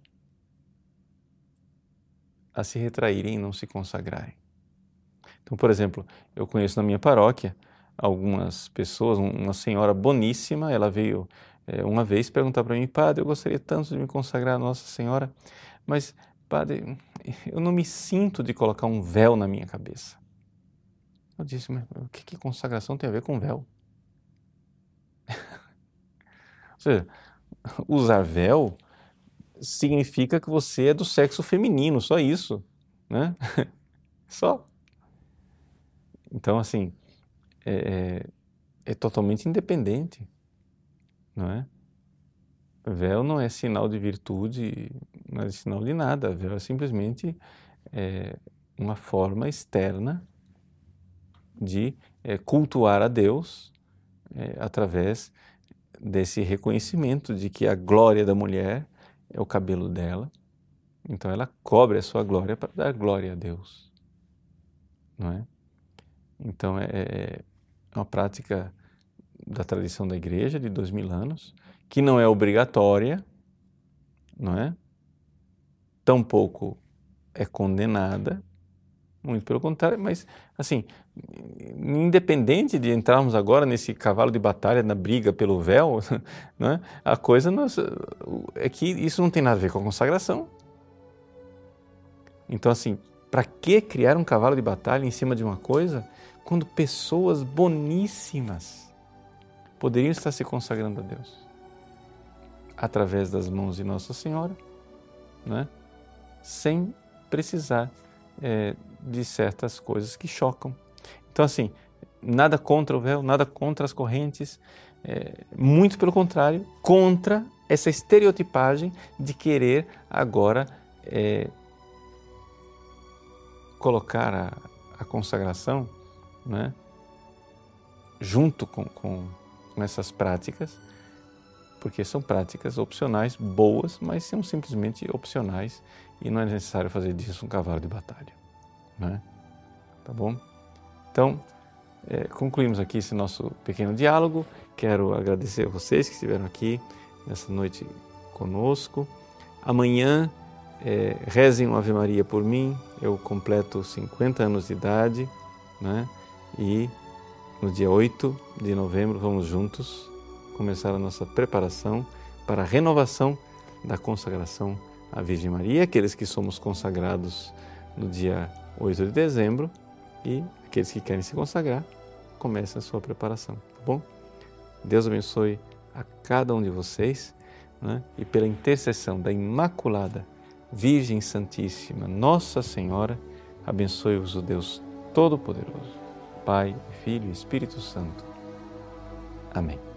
a se retraírem e não se consagrarem. Então, por exemplo, eu conheço na minha paróquia algumas pessoas, uma senhora boníssima, ela veio é, uma vez perguntar para mim, padre, eu gostaria tanto de me consagrar a Nossa Senhora, mas, padre, eu não me sinto de colocar um véu na minha cabeça. Eu disse, mas o que, que consagração tem a ver com véu? Ou seja, usar véu significa que você é do sexo feminino, só isso, né? só. Então, assim, é, é, é, totalmente independente, não é? Véu não é sinal de virtude, não é sinal de nada. Véu é simplesmente é, uma forma externa de é, cultuar a Deus é, através desse reconhecimento de que a glória da mulher é o cabelo dela. Então ela cobre a sua glória para dar glória a Deus. Não é? Então é, é, é uma prática da tradição da igreja de dois mil anos, que não é obrigatória, não é? Tampouco é condenada, muito pelo contrário, mas assim, independente de entrarmos agora nesse cavalo de batalha na briga pelo véu, né, a coisa é que isso não tem nada a ver com a consagração. Então, assim, para que criar um cavalo de batalha em cima de uma coisa quando pessoas boníssimas poderiam estar se consagrando a Deus através das mãos de Nossa Senhora, né, sem precisar é, de certas coisas que chocam. Então, assim, nada contra o véu, nada contra as correntes, é, muito pelo contrário, contra essa estereotipagem de querer agora é, colocar a, a consagração né, junto com, com, com essas práticas, porque são práticas opcionais boas, mas são simplesmente opcionais e não é necessário fazer disso um cavalo de batalha. Né? Tá bom? Então, é, concluímos aqui esse nosso pequeno diálogo. Quero agradecer a vocês que estiveram aqui nessa noite conosco. Amanhã, é, rezem uma Ave Maria por mim. Eu completo 50 anos de idade, né? E no dia 8 de novembro vamos juntos começar a nossa preparação para a renovação da consagração à Virgem Maria. Aqueles que somos consagrados no dia 8 de dezembro e aqueles que querem se consagrar, comecem a sua preparação, tá bom? Deus abençoe a cada um de vocês né? e pela intercessão da Imaculada Virgem Santíssima, Nossa Senhora, abençoe-vos o Deus Todo-Poderoso, Pai, Filho e Espírito Santo. Amém.